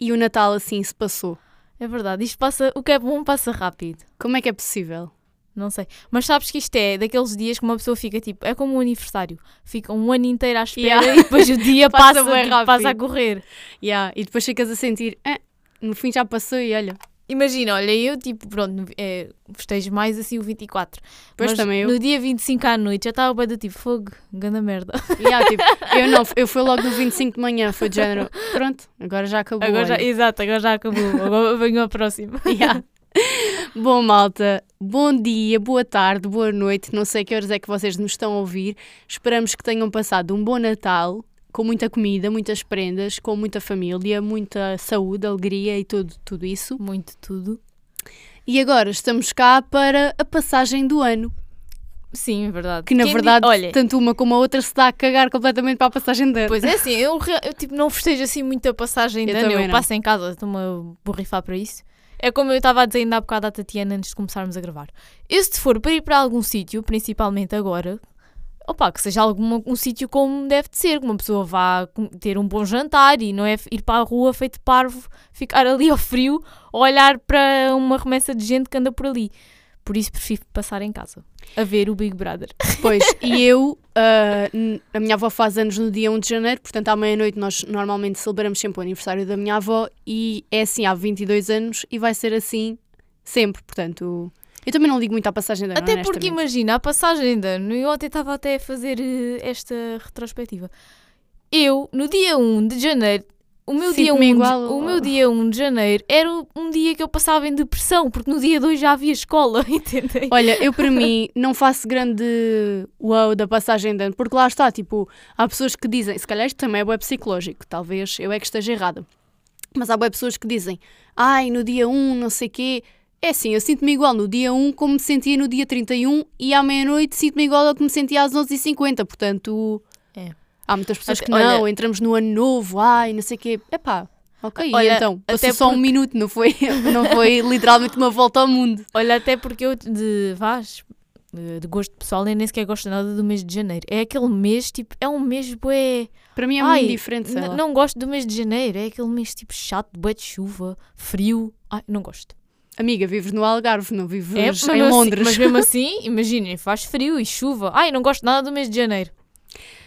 e o Natal assim se passou. É verdade, isto passa, o que é bom passa rápido. Como é que é possível? Não sei. Mas sabes que isto é daqueles dias que uma pessoa fica tipo, é como um aniversário. Fica um ano inteiro à espera Yeah. e depois o dia Passa passa, rápido. passa a correr. Yeah. E depois ficas a sentir, "Ah, no fim já passou e olha. Imagina, olha, eu tipo, pronto, é, festejo mais assim o 24. Depois mas também eu. No dia 25 à noite já estava bem do tipo, fogo, ganda merda. Yeah, tipo, eu não, eu fui logo no 25 de manhã, foi de género. Pronto, agora já acabou. Agora já, exato, agora já acabou. Agora venho ao próximo. Yeah. Bom, malta, bom dia, boa tarde, boa noite. Não sei que horas é que vocês nos estão a ouvir. Esperamos que tenham passado um bom Natal, com muita comida, muitas prendas, com muita família, muita saúde, alegria e tudo, tudo isso. Muito tudo. E agora estamos cá para a passagem do ano, Sim, é verdade. que na Quem verdade, olha, tanto uma como a outra se dá a cagar completamente para a passagem de ano. Pois é, assim, eu, eu, tipo, não festejo assim muita passagem de Eu ano. Eu não. passo em casa, estou-me a borrifar para isso. É como eu estava a dizer ainda há bocado à Tatiana antes de começarmos a gravar. Eu, se for para ir para algum sítio, principalmente agora, opa, que seja algum um sítio como deve de ser, que uma pessoa vá ter um bom jantar e não é ir para a rua feito parvo, ficar ali ao frio, ou olhar para uma remessa de gente que anda por ali. Por isso prefiro passar em casa, a ver o Big Brother. Pois, e eu, n- a minha avó faz anos no dia 1 de janeiro, portanto à meia-noite nós normalmente celebramos sempre o aniversário da minha avó e é assim há 22 anos e vai ser assim sempre, portanto... Eu também não ligo muito à passagem de ano, Até porque imagina, a passagem de ano, eu ontem estava até a fazer eh, esta retrospectiva. Eu, no dia 1 de janeiro, o meu, dia 1 Sinto-me de, igual o meu dia 1 de janeiro era um dia que eu passava em depressão, porque no dia 2 já havia escola, entendem? Olha, eu para mim não faço grande wow da passagem de ano, porque lá está, tipo, há pessoas que dizem, se calhar isto também é web psicológico, talvez eu é que esteja errada, mas há web pessoas que dizem, ai, no dia 1, não sei quê, é assim, eu sinto-me igual no dia 1 como me sentia no dia 31 e à meia-noite sinto-me igual ao que me sentia às 11h50, portanto, É. há muitas pessoas que não, olha- entramos no ano novo, ai, não sei o quê, epá, ok, Olha, então, passou até só um porque- minuto, não foi, não foi literalmente uma volta ao mundo. Olha, até porque eu de Vaz, eh, de gosto pessoal, nem sequer gosto nada do mês de janeiro. É aquele mês, tipo, é um mês bué. Para mim é Ai, muito diferente. Não gosto do mês de janeiro, é aquele mês tipo chato, bué de chuva, frio. Ai, não gosto. Amiga, vives no Algarve, não vives É, em assim- Londres. mas mesmo assim, imaginem, faz frio e chuva. Ai, não gosto nada do mês de janeiro.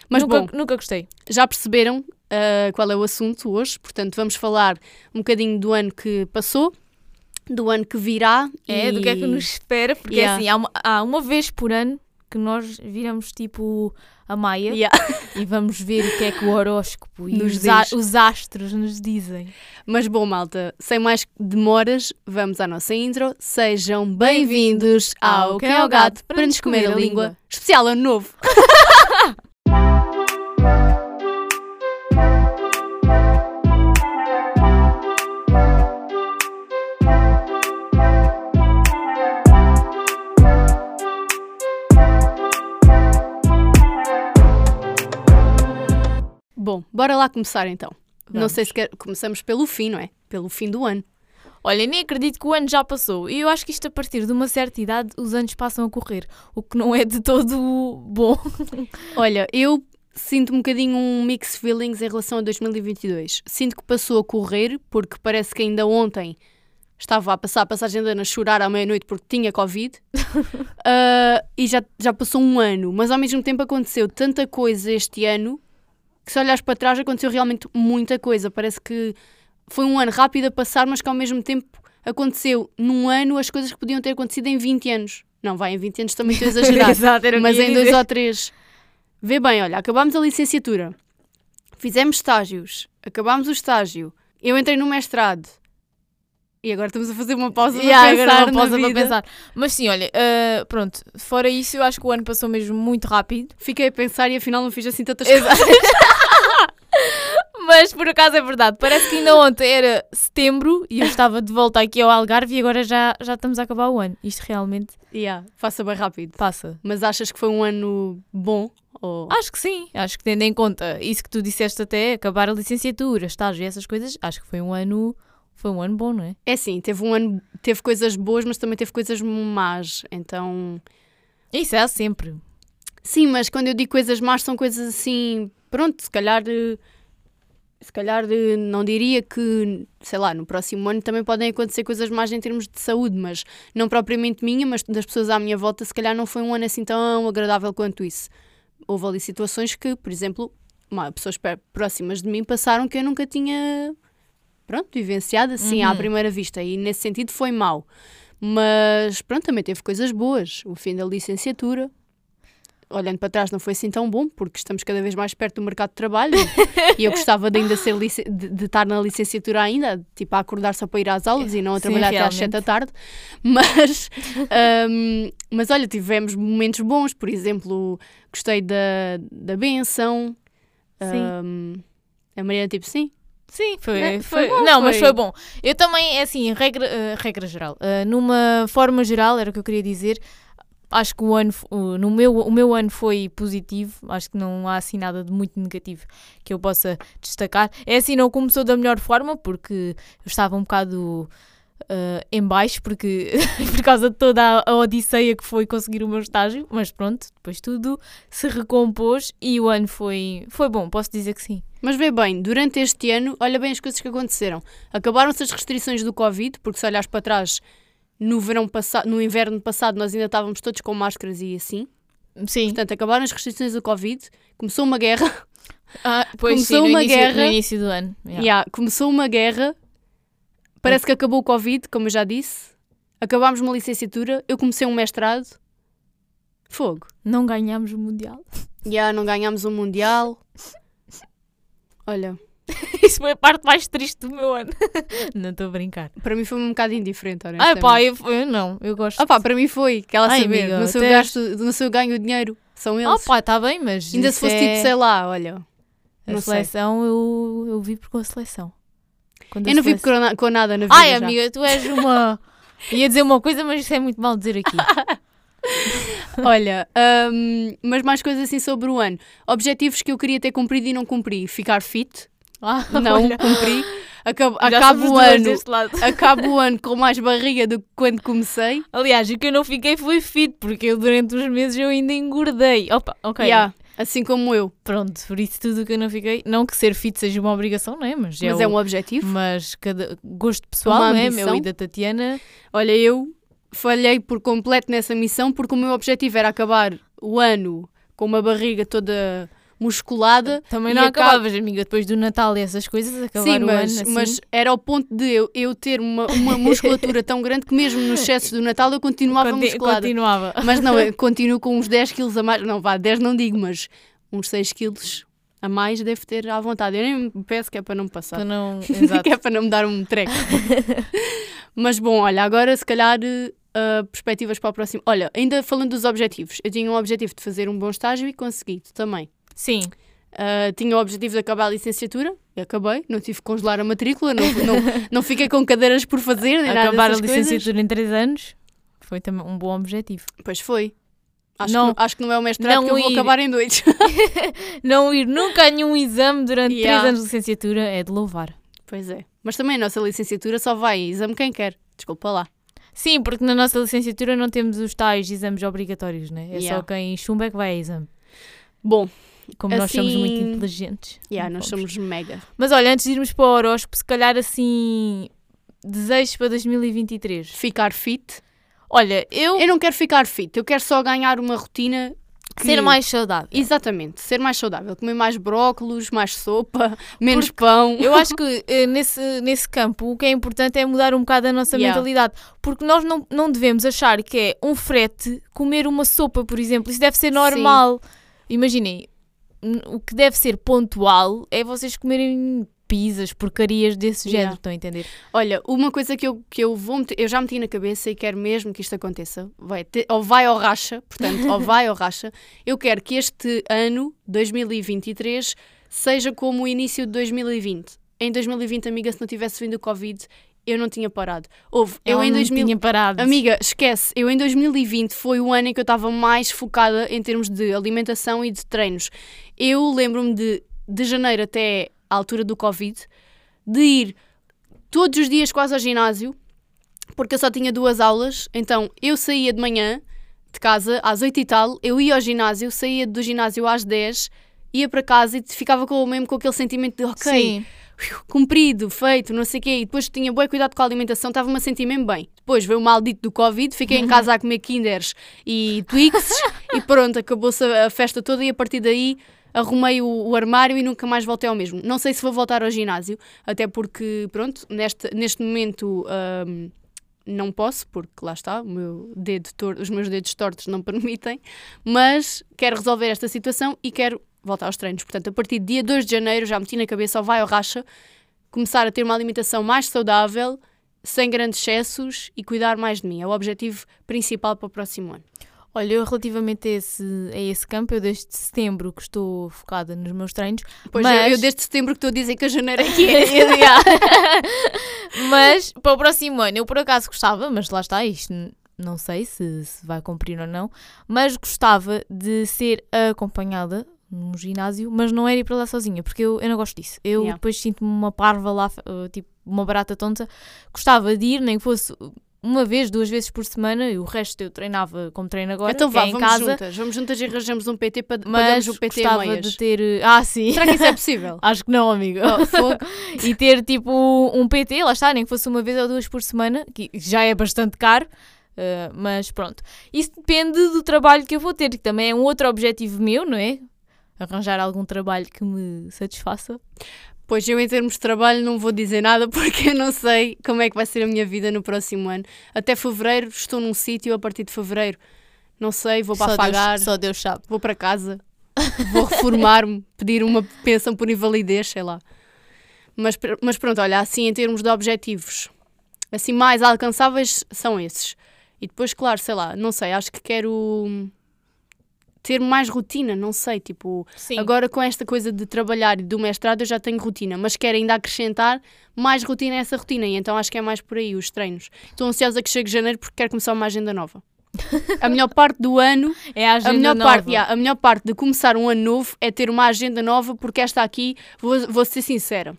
Mas nunca, bom, nunca gostei. já perceberam ah, qual é o assunto hoje, portanto vamos falar um bocadinho do ano que passou, do ano que virá. É, e... do que é que nos espera, porque Yeah. assim, há uma, há uma vez por ano que nós viramos tipo a Maia Yeah. e vamos ver o que é que o horóscopo e os, a- os astros nos dizem. Mas bom, malta, sem mais demoras, vamos à nossa intro. Sejam bem-vindos ao Quem é o Gato para nos comer a língua. Especial Ano Novo. bora lá começar então. Não Vamos. sei se quer... começamos pelo fim, não é? Pelo fim do ano. Olha, nem acredito que o ano já passou. E eu acho que isto, a partir de uma certa idade, os anos passam a correr. O que não é de todo bom. Olha, eu sinto um bocadinho um mix feelings em relação a 2022. Sinto que passou a correr, porque parece que ainda ontem estava a passar a passagem de ano a chorar à meia-noite porque tinha Covid. Ah, e já, já passou um ano, mas ao mesmo tempo aconteceu tanta coisa este ano que se olhares para trás aconteceu realmente muita coisa. Parece que foi um ano rápido a passar, mas que ao mesmo tempo aconteceu num ano as coisas que podiam ter acontecido em 20 anos. Não, vai, em 20 anos também estou a exagerar Exato, mas em dois ou três. Vê bem, olha, acabámos a licenciatura, fizemos estágios, acabámos o estágio, eu entrei no mestrado e agora estamos a fazer uma pausa Yeah, para pensar agora na pausa para pensar. Mas sim, olha, ah, pronto, fora isso, eu acho que o ano passou mesmo muito rápido. Fiquei a pensar e afinal não fiz assim tantas Exato. coisas. Mas por acaso é verdade, parece que ainda ontem era setembro e eu estava de volta aqui ao Algarve e agora já, já estamos a acabar o ano. Isto realmente Yeah, faça bem rápido. passa. Mas achas que foi um ano bom? Ou... Acho que sim, acho que tendo em conta isso que tu disseste até, acabar a licenciatura, estágio e essas coisas, acho que foi um ano, foi um ano bom, não é? É sim, teve um ano, teve coisas boas, mas também teve coisas más. Então, Isso é sempre. sim, mas quando eu digo coisas más, são coisas assim, pronto, se calhar se calhar eh, não diria que, sei lá, no próximo ano também podem acontecer coisas mais em termos de saúde, mas não propriamente minha, mas das pessoas à minha volta, se calhar não foi um ano assim tão agradável quanto isso. Houve ali situações que, por exemplo, pessoas próximas de mim passaram que eu nunca tinha, pronto, vivenciado assim à Uhum. primeira vista e nesse sentido foi mau. Mas pronto, também teve coisas boas. O fim da licenciatura, olhando para trás, não foi assim tão bom, porque estamos cada vez mais perto do mercado de trabalho e eu gostava de ainda ser de, de estar na licenciatura ainda, tipo a acordar só para ir às aulas e não a Sim, trabalhar até às realmente. sete da tarde. Mas, hum, mas olha, tivemos momentos bons, por exemplo, gostei da, da benção. Sim. hum, a Mariana, tipo, sim, Sim, foi, É, foi, foi bom, Não, mas foi. foi bom. Eu também, é assim, regra, eh, regra geral. eh, numa forma geral, era o que eu queria dizer. Acho que o ano, no meu, o meu ano foi positivo. Acho que não há assim nada de muito negativo que eu possa destacar. É assim, não começou da melhor forma, porque eu estava um bocado eh, em baixo, porque por causa de toda a, a odisseia que foi conseguir o meu estágio. Mas pronto, depois tudo se recompôs e o ano foi, foi bom, posso dizer que sim. Mas vê bem, durante este ano, olha bem as coisas que aconteceram. Acabaram-se as restrições do Covid, porque se olhares para trás, no verão passado, no inverno passado, nós ainda estávamos todos com máscaras e assim. Sim. Portanto, acabaram as restrições do Covid, começou uma guerra, Ah, pois Começou sim, no uma início, guerra. no início do ano. yeah. Yeah, começou uma guerra, parece que acabou o Covid, como eu já disse. Acabámos uma licenciatura, eu comecei um mestrado. Fogo. Não ganhámos o Mundial. Já não ganhámos um Mundial. Olha, Isso foi a parte mais triste do meu ano. não estou a brincar. para mim foi um bocado indiferente, Ai honestamente. pá, eu, eu não, eu gosto. Ah pá, para mim foi, que ela Ai, saber, amiga, no seu até- gasto, no seu ganho de dinheiro, são Ah eles. pá, está bem, mas. Ainda se fosse é... tipo, sei lá, olha. A sei. seleção, eu, eu vibro com a seleção. Quando a Eu não vivo seleção- com, na- com nada na vida. Ai, já. amiga, tu és uma. Ia dizer uma coisa, mas isso é muito mal dizer aqui. Olha, hum, mas mais coisas assim sobre o ano. Objetivos que eu queria ter cumprido e não cumpri. Ficar fit, Ah, não olha, cumpri. Acabo, já acabo o ano. Acabo o ano com mais barriga do que quando comecei. Aliás, o que eu não fiquei foi fit, porque eu durante uns meses eu ainda engordei. Opa, ok. Yeah, assim como eu. Pronto, por isso tudo o que eu não fiquei. Não que ser fit seja uma obrigação, não é? Mas, Mas é, é um objetivo. Mas cada gosto pessoal, não é? Meu e da Tatiana. Olha, eu falhei por completo nessa missão porque o meu objetivo era acabar o ano com uma barriga toda musculada. Também não acaba- acabavas, amiga, depois do Natal e essas coisas, acabar Sim, o mas, ano assim. mas era ao ponto de eu, eu ter uma, uma musculatura tão grande que mesmo nos excessos do Natal eu continuava Conti- musculada. continuava. Mas não, eu continuo com uns 10 quilos a mais. Não, vá, 10 não digo, mas uns 6 quilos a mais deve ter à vontade. Eu nem me peço que é para não passar. Para não... Que é para não me dar um treco. mas bom, olha, agora se calhar uh, perspectivas para o próximo. Olha, ainda falando dos objetivos, eu tinha um objetivo de fazer um bom estágio e consegui também. Sim, Uh, tinha o objetivo de acabar a licenciatura e acabei, não tive que congelar a matrícula, não, não, não fiquei com cadeiras por fazer, nem nada acabar a dessas coisas. licenciatura em 3 anos foi também um bom objetivo. Pois foi. Acho, Não- que, não, acho que não é o mestrado não que eu vou ir. acabar em dois. Não ir nunca a nenhum exame durante 3 Yeah. anos de licenciatura é de louvar. pois é. Mas também a nossa licenciatura só vai exame quem quer. Desculpa lá. Sim, porque na nossa licenciatura não temos os tais exames obrigatórios, né? É Yeah. só quem chumba é que vai a exame. Bom, Como nós somos muito Assim- inteligentes. yeah, nós somos mega. Mas olha, antes de irmos para o horóscopo, se calhar assim, desejos para 2023. Ficar fit. Olha, eu, Eu não quero ficar fit, eu quero só ganhar uma rotina. Que- ser mais saudável. Exatamente, ser mais saudável. Comer mais brócolos, mais sopa, menos pão. Eu acho que eh, nesse, nesse campo o que é importante é mudar um bocado a nossa Yeah. mentalidade. Porque nós não, não devemos achar que é um frete comer uma sopa, por exemplo. Isso deve ser normal. Imaginem, o que deve ser pontual é vocês comerem pizzas, porcarias desse Yeah. género, estão a entender? Olha, uma coisa que eu, que eu vou meter, eu já meti na cabeça e quero mesmo que isto aconteça, vai ou vai ou racha, portanto, ou vai ou racha, eu quero que este ano, 2023, seja como o início de 2020. Em 2020, amiga, se não tivesse vindo o Covid, eu não tinha parado. Houve, eu Ela em não 2000... tinha parado. Amiga, esquece, eu em 2020 foi o ano em que eu estava mais focada em termos de alimentação e de treinos. Eu lembro-me de, de janeiro até à altura do Covid, de ir todos os dias quase ao ginásio, porque eu só tinha duas aulas, então eu saía de manhã de casa às 8 e tal, eu ia ao ginásio, saía do ginásio às 10, ia para casa e ficava com, mesmo com aquele sentimento de ok, Sim. cumprido, feito, não sei o quê, e depois tinha bom cuidado com a alimentação, estava-me a sentir mesmo bem. Depois veio o maldito do Covid, fiquei em casa a comer Kinders e Twix e pronto, acabou-se a festa toda e a partir daí arrumei o, o armário e nunca mais voltei ao mesmo. Não sei se vou voltar ao ginásio, até porque, pronto, neste, neste momento hum, não posso, porque lá está, meu dedo tor- os meus dedos tortos não permitem, mas quero resolver esta situação e quero voltar aos treinos. Portanto, a partir de dia 2 de janeiro já meti na cabeça, ou vai ao racha, começar a ter uma alimentação mais saudável, sem grandes excessos e cuidar mais de mim. É o objetivo principal para o próximo ano. Olha, eu relativamente a esse, a esse campo, eu desde setembro que estou focada nos meus treinos. Pois mas... eu, eu desde setembro que estou a dizer que a janeiro é que é. Yeah. mas para o próximo ano, eu por acaso gostava, mas lá está, isto não sei se, se vai cumprir ou não, mas gostava de ser acompanhada num ginásio, mas não era ir para lá sozinha, porque eu, eu não gosto disso. Eu Yeah. depois sinto-me uma parva lá, uh, tipo uma barata tonta. Gostava de ir, nem que fosse uma vez, duas vezes por semana, e o resto eu treinava como treino agora, então vá, é em vamos casa, juntas. Vamos juntas e arranjamos um PT para mas o PT gostava meias. de ter... Ah, sim. Será que isso é possível? Acho que não, amigo. Oh, e ter tipo um PT, lá está, nem que fosse uma vez ou duas por semana, que já é bastante caro, uh, mas pronto. Isso depende do trabalho que eu vou ter, que também é um outro objetivo meu, não é? Arranjar algum trabalho que me satisfaça. Pois eu, em termos de trabalho, não vou dizer nada porque eu não sei como é que vai ser a minha vida no próximo ano. Até fevereiro estou num sítio, a partir de fevereiro não sei, vou para Deus, só Deus sabe. vou para casa, vou reformar-me, pedir uma pensão por invalidez, sei lá. Mas, mas pronto, olha, assim em termos de objetivos, assim mais alcançáveis são esses. E depois, claro, sei lá, não sei, acho que quero ter mais rotina, não sei, tipo, Sim. Agora, com esta coisa de trabalhar e do mestrado, eu já tenho rotina, mas quero ainda acrescentar mais rotina a essa rotina, e então acho que é mais por aí, os treinos. Estou ansiosa que chegue janeiro porque quero começar uma agenda nova. A melhor parte do ano, é a agenda a melhor, nova. parte, yeah, a melhor parte de começar um ano novo é ter uma agenda nova, porque esta aqui, vou, vou ser sincera,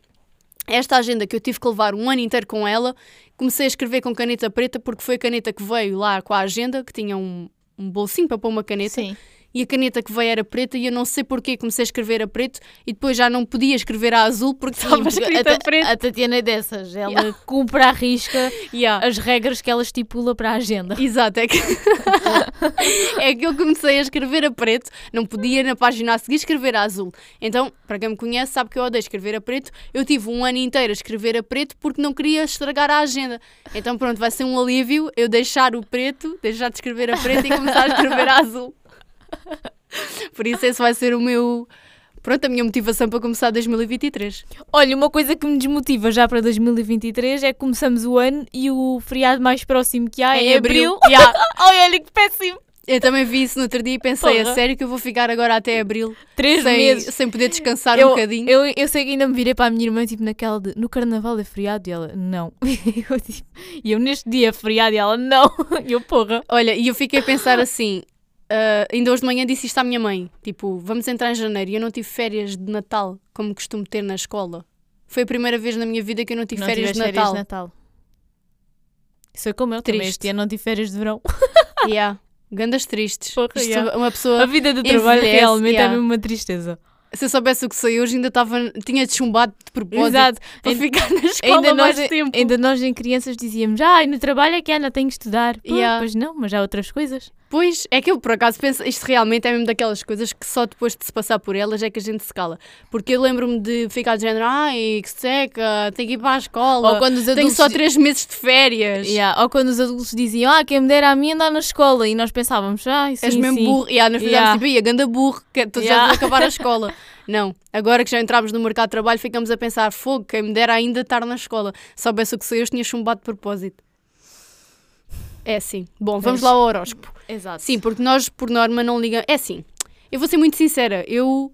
esta agenda que eu tive que levar um ano inteiro com ela, comecei a escrever com caneta preta, porque foi a caneta que veio lá com a agenda, que tinha um, um bolsinho para pôr uma caneta, Sim. E a caneta que veio era preta e eu não sei porquê comecei a escrever a preto e depois já não podia escrever a azul porque Sim, estava escrita a, a preto. a Tatiana é dessas. Ela Yeah. cumpre à risca Yeah. as regras que ela estipula para a agenda. Exato, é que... é que eu comecei a escrever a preto, não podia na página a seguir escrever a azul. Então, para quem me conhece, sabe que eu odeio escrever a preto. Eu tive um ano inteiro a escrever a preto porque não queria estragar a agenda. Então, pronto, vai ser um alívio eu deixar o preto, deixar de escrever a preto e começar a escrever a azul. Por isso, esse vai ser o meu. Pronto, a minha motivação para começar 2023. Olha, uma coisa que me desmotiva já para 2023 é que começamos o ano e o feriado mais próximo que há é, Em abril. abril. Yeah. Olha que péssimo. Eu também vi isso no outro dia e pensei, Porra. a sério que eu vou ficar agora até abril Três sem, meses. sem poder descansar eu, um bocadinho. Eu, eu sei que ainda me virei para a minha irmã, tipo, naquela de no carnaval é feriado e ela, não. eu, tipo, e eu neste dia é feriado e ela, não. E eu, porra. Olha, e eu fiquei a pensar assim, ah, ainda hoje de manhã disse isto à minha mãe, tipo, vamos entrar em janeiro e eu não tive férias de Natal, como costumo ter na escola. Foi a primeira vez na minha vida que eu não tive não férias de Natal. férias de Natal. Isso é como eu também. Triste. Este ano não tive férias de verão. Yeah. Gandas tristes. Porra, yeah. Uma A pessoa, vida do trabalho Envelhece, realmente yeah. é mesmo uma tristeza. se eu soubesse o que sei hoje, ainda estava, tinha chumbado de propósito Exato. para Ainda- ficar na escola Ainda mais nós, tempo. ainda nós em crianças dizíamos, ai, no trabalho é que Ana tenho que estudar. Pô, Yeah. Pois não, mas há outras coisas. Pois, é que eu por acaso penso, isto realmente é mesmo daquelas coisas que só depois de se passar por elas é que a gente se cala. Porque eu lembro-me de ficar de género, ai, que seca, tenho que ir para a escola, Ou quando os tenho só três meses de férias. Yeah, Ou quando os adultos diziam, ah, quem me dera a mim andar na escola. E nós pensávamos, ah, sim, És mesmo sim. burro. E yeah, nós fizemos Yeah. tipo, ia, ganda burro, que tu já Yeah. vais acabar a escola. Não, agora que já entramos no mercado de trabalho, ficamos a pensar, fogo, quem me dera ainda estar na escola. Soubesse o que sei, eu tinha chumbado de propósito. É assim. Bom, vamos lá ao horóscopo. Exato. Sim, porque nós, por norma, não ligamos. É assim, eu vou ser muito sincera, eu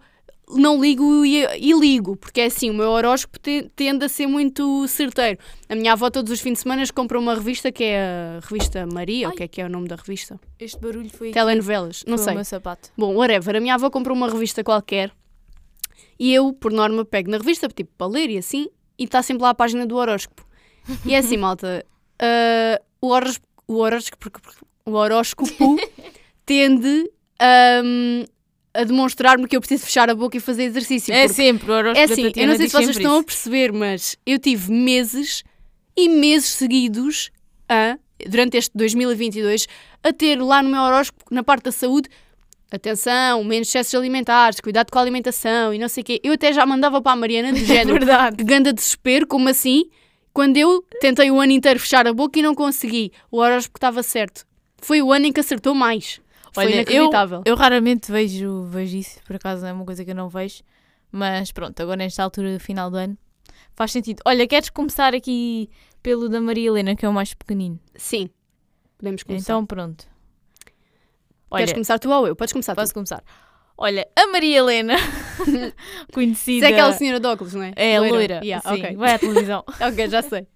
não ligo e, e ligo, porque é assim, o meu horóscopo te- tende a ser muito certeiro. A minha avó, todos os fins de semana, compra uma revista que é a revista Maria, o Ai. que é que é o nome da revista? Este barulho foi, Telenovelas, não foi sei. o meu sapato. Bom, whatever, a minha avó comprou uma revista qualquer e eu, por norma, pego na revista, tipo, para ler e assim, e está sempre lá a página do horóscopo. E é assim, malta, ah, o horóscopo, o horóscopo, o horóscopo tende hum, a demonstrar-me que eu preciso fechar a boca e fazer exercício. É sempre, o horóscopo é assim, eu não sei se vocês estão a isso. perceber, mas eu tive meses e meses seguidos a, durante este 2022 a ter lá no meu horóscopo, na parte da saúde, atenção, menos excessos alimentares, cuidado com a alimentação e não sei o quê. Eu até já mandava para a Mariana do É género, verdade. ganda desespero, como assim? Quando eu tentei o ano inteiro fechar a boca e não consegui, o horóscopo estava certo. Foi o ano em que acertou mais. Foi Olha, eu, inacreditável. eu raramente vejo, vejo isso, por acaso é uma coisa que eu não vejo. Mas pronto, agora nesta altura, final do ano, faz sentido. Olha, queres começar aqui pelo da Maria Helena, que é o mais pequenino? Sim. Podemos começar. Então pronto. Olha, Queres começar tu ou eu? Podes começar posso tu. começar. Olha, a Maria Helena, conhecida... Isso é aquela senhora de óculos, não é? É, loira, Yeah, sim, ok. vai à televisão. ok, já sei.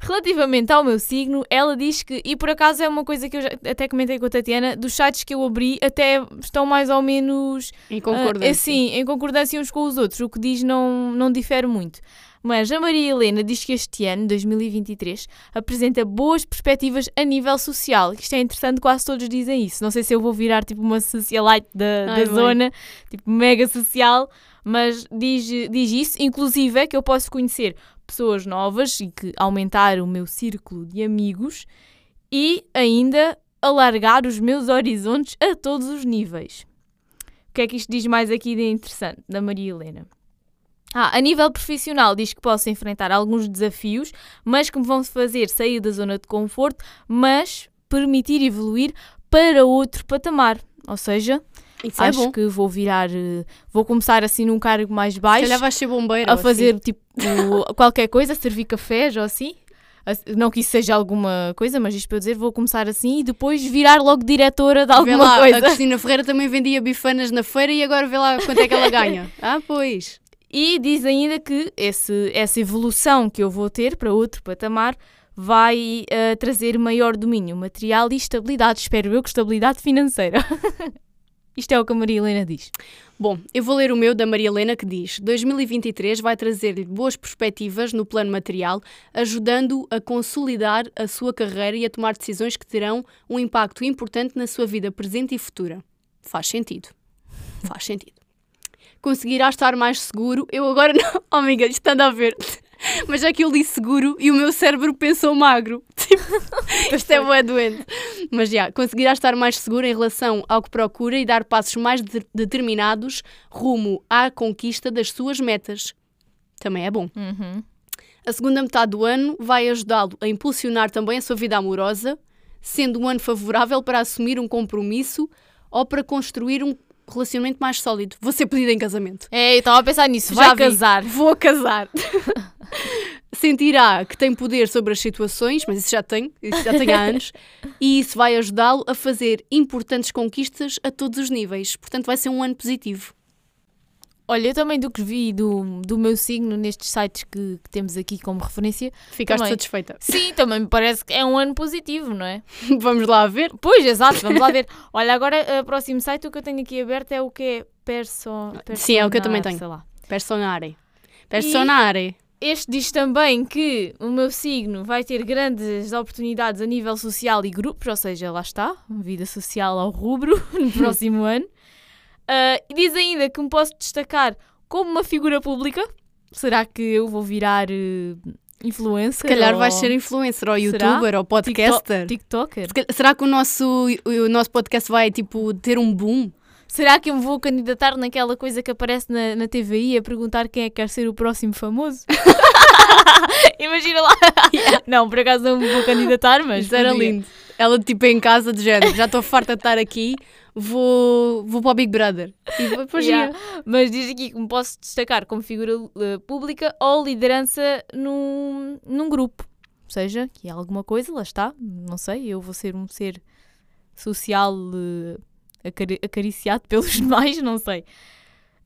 Relativamente ao meu signo, ela diz que, e por acaso é uma coisa que eu já, até comentei com a Tatiana, dos sites que eu abri até estão mais ou menos Em concordância. é, sim, em concordância uns com os outros, o que diz não, não difere muito. Mas a Maria Helena diz que este ano, 2023, apresenta boas perspectivas a nível social. Isto é interessante, quase todos dizem isso. Não sei se eu vou virar tipo uma socialite da, da Ai, bem. zona, tipo mega social, mas diz, diz isso. Inclusive é que eu posso conhecer pessoas novas e que aumentar o meu círculo de amigos e ainda alargar os meus horizontes a todos os níveis. O que é que isto diz mais aqui de interessante, da Maria Helena? Ah, a nível profissional diz que posso enfrentar alguns desafios, mas que me vão fazer sair da zona de conforto, mas permitir evoluir para outro patamar. Ou seja, Isso é acho bom. que vou virar, eh, vou começar assim num cargo mais Se baixo, calhar vais ser bombeira. a assim. fazer tipo qualquer coisa, servir cafés ou assim. As- Não que isso seja alguma coisa, mas isto para eu dizer, vou começar assim e depois virar logo diretora de Vê alguma lá, coisa. A Cristina Ferreira também vendia bifanas na feira e agora vê lá quanto é que ela ganha. ah, pois. E diz ainda que esse, essa evolução que eu vou ter para outro patamar vai eh, trazer maior domínio material e estabilidade. Espero eu que estabilidade financeira. Isto é o que a Maria Helena diz. Bom, eu vou ler o meu da Maria Helena que diz: 2023 vai trazer-lhe boas perspectivas no plano material, ajudando a consolidar a sua carreira e a tomar decisões que terão um impacto importante na sua vida presente e futura. Faz sentido. Faz sentido. Conseguirá estar mais seguro. Eu agora não. Oh, amiga, isto anda a ver. Mas é que eu li seguro e o meu cérebro pensou magro. Tipo, isto é bué doente. Mas já, conseguirá estar mais seguro em relação ao que procura e dar passos mais de- determinados rumo à conquista das suas metas. Também é bom. Uhum. A segunda metade do ano vai ajudá-lo a impulsionar também a sua vida amorosa, sendo um ano favorável para assumir um compromisso ou para construir um relacionamento mais sólido. Vou ser pedida em casamento. É, eu estava a pensar nisso. Já Vai vi. casar. Vou casar. Sentirá que tem poder sobre as situações, mas isso já tem, isso já tem há anos, e isso vai ajudá-lo a fazer importantes conquistas a todos os níveis. Portanto, vai ser um ano positivo. Olha, eu também do que vi do, do meu signo nestes sites que, que temos aqui como referência, Ficaste Também. satisfeita? sim, também me parece que é um ano positivo, não é? Vamos lá ver. Pois, exato, vamos lá ver. Olha, agora o próximo site o que eu tenho aqui aberto é o que é perso... Sim, é o que eu também tenho. sei lá. Personare. Personare. Este diz também que o meu signo vai ter grandes oportunidades a nível social e grupos, ou seja, lá está, vida social ao rubro no próximo ano. E diz ainda que me posso destacar como uma figura pública. Será que eu vou virar eh, influencer? Se calhar ou vais ser influencer ou Será? youtuber ou podcaster. TikToker? Se calhar- Será que o nosso, o nosso podcast vai tipo ter um boom? Será que eu me vou candidatar naquela coisa que aparece na, na TVI a perguntar quem é que quer ser o próximo famoso? Imagina lá. Não, por acaso não me vou candidatar, mas. Isso era lindo. Ela tipo em casa de género, já estou farta de estar aqui, vou, vou para o Big Brother. E depois. Yeah. Mas diz aqui que me posso destacar como figura eh, pública ou liderança num, num grupo. Ou seja, que é alguma coisa, lá está. Não sei, eu vou ser um ser social acari- acariciado pelos demais, não sei.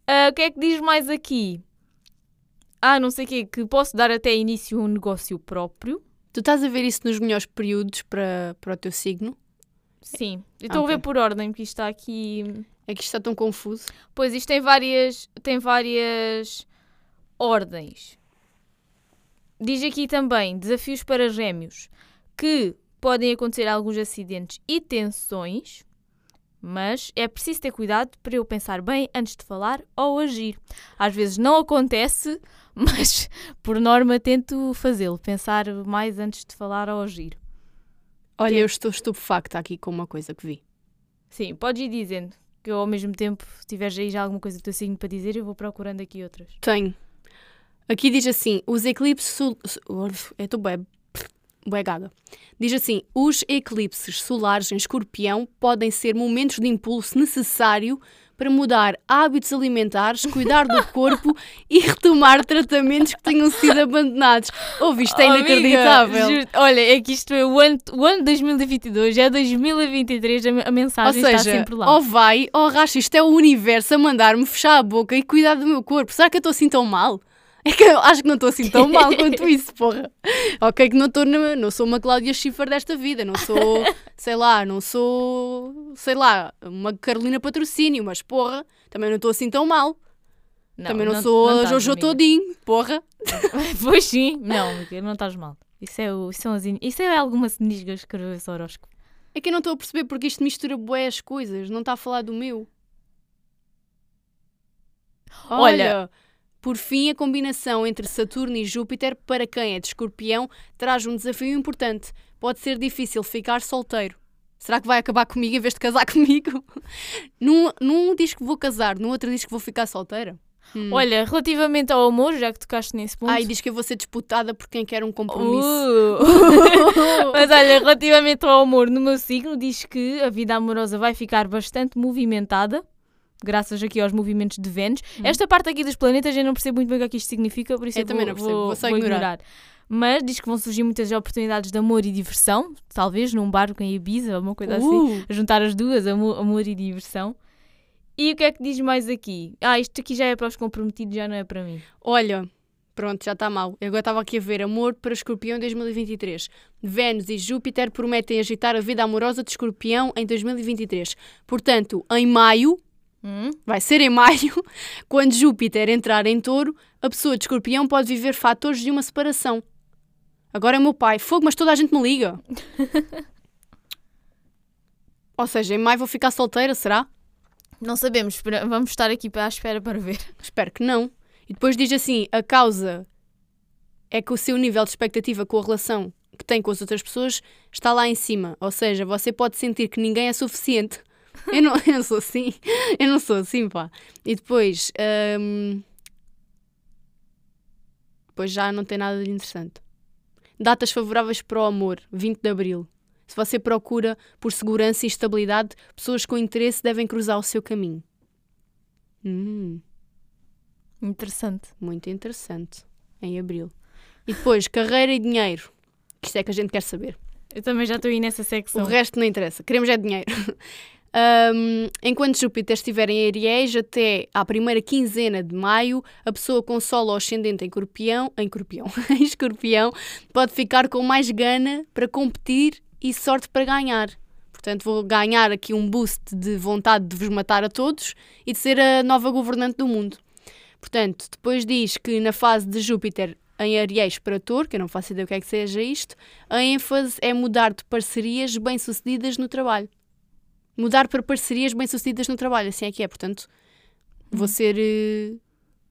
Ah, o que é que diz mais aqui? Ah, não sei o quê, que posso dar até início a um negócio próprio. Tu estás a ver isso nos melhores períodos para, para o teu signo? Sim, eu estou Ok. a ver por ordem, porque isto está aqui. É que isto está tão confuso. Pois isto tem várias, tem várias ordens. Diz aqui também desafios para gêmeos, que podem acontecer alguns acidentes e tensões, Mas é preciso ter cuidado para eu pensar bem antes de falar ou agir. Às vezes não acontece, mas por norma tento fazê-lo, pensar mais antes de falar ou agir. Olha, eu estou estupefacta aqui com uma coisa que vi. Sim, podes ir dizendo que eu ao mesmo tempo, se tiveres aí já alguma coisa do teu signo para dizer, eu vou procurando aqui outras. Tenho. Aqui diz assim: os eclipses. Sol... É bem. Bué gaga. Diz assim: os eclipses solares em escorpião podem ser momentos de impulso necessário para mudar hábitos alimentares, cuidar do corpo e retomar tratamentos que tenham sido abandonados. Ouve, isto é inacreditável. amiga, olha, é que isto é o ano, o ano 2022, é 2023, a, a Ou mensagem seja, está sempre lá. ou vai, ou racha, isto é o universo a mandar-me fechar a boca e cuidar do meu corpo. Será que eu estou assim tão mal? É que eu acho que não estou assim tão mal quanto isso, porra. Ok, que não estou não sou uma Cláudia Schiffer desta vida, não sou, sei lá, não sou, sei lá, uma Carolina Patrocínio, mas porra, também não estou assim tão mal. também não, sou a estás, Jojo amiga. Todinho, porra. Pois sim, não, amiga, não estás mal. Isso é, o, isso, é, in- isso é alguma nisga escreveu esse horóscopo. É que eu não estou a perceber porque isto mistura bué as coisas, não está a falar do meu. Olha- Olha, por fim, a combinação entre Saturno e Júpiter, para quem é de escorpião, traz um desafio importante. Pode ser difícil ficar solteiro. Será que vai acabar comigo em vez de casar comigo? Num, num diz que vou casar, no outro diz que vou ficar solteira. Hum. Olha, relativamente ao amor, já que tocaste nesse ponto. Ai, diz que eu vou ser disputada por quem quer um compromisso. Uh. Mas olha, relativamente ao amor, no meu signo diz que a vida amorosa vai ficar bastante movimentada, graças aqui aos movimentos de Vênus. Esta parte aqui dos planetas eu não percebo muito bem o que é que isto significa, por isso Eu eu, também vou, não percebo, vou só ignorar. Mas diz que vão surgir muitas oportunidades de amor e diversão, talvez num barco em Ibiza ou uma coisa assim. Uh, Juntar as duas, amor, amor e diversão. E o que é que diz mais aqui? Ah, isto aqui já é para os comprometidos, já não é para mim. Olha, pronto, já está mal. Eu agora estava aqui a ver Amor para Escorpião em 2023. Vênus e Júpiter prometem agitar a vida amorosa de Escorpião em 2023. Portanto, em maio, Hum? vai ser em maio, quando Júpiter entrar em touro, a pessoa de Escorpião pode viver fatores de uma separação. Agora é o meu pai. Fogo, mas toda a gente me liga. Ou seja, em maio vou ficar solteira, será? Não sabemos, vamos estar aqui à espera para ver. Espero que não. E depois diz assim: a causa é que o seu nível de expectativa com a relação que tem com as outras pessoas está lá em cima. Ou seja, você pode sentir que ninguém é suficiente. Eu não, eu não sou assim. Eu não sou assim, pá. E depois. hum, Depois já não tem nada de interessante. Datas favoráveis para o amor, 20 de abril. Se você procura por segurança e estabilidade, pessoas com interesse devem cruzar o seu caminho. Hum. Interessante. Muito interessante. Em abril. E depois, carreira e dinheiro. Isto é que a gente quer saber. Eu também já estou aí nessa secção. O resto não interessa. Queremos é dinheiro. Ahm, enquanto Júpiter estiver em Aries, até à primeira quinzena de maio, a pessoa com Sol ascendente em Escorpião, em Escorpião, em Escorpião, pode ficar com mais gana para competir e sorte para ganhar. Portanto, vou ganhar aqui um boost de vontade de vos matar a todos e de ser a nova governante do mundo. Portanto, depois diz que na fase de Júpiter em Aries para Touro, que eu não faço ideia o que é que seja isto, a ênfase é mudar de parcerias bem-sucedidas no trabalho. Mudar para parcerias bem-sucedidas no trabalho, assim é que é. Portanto, vou ser eh,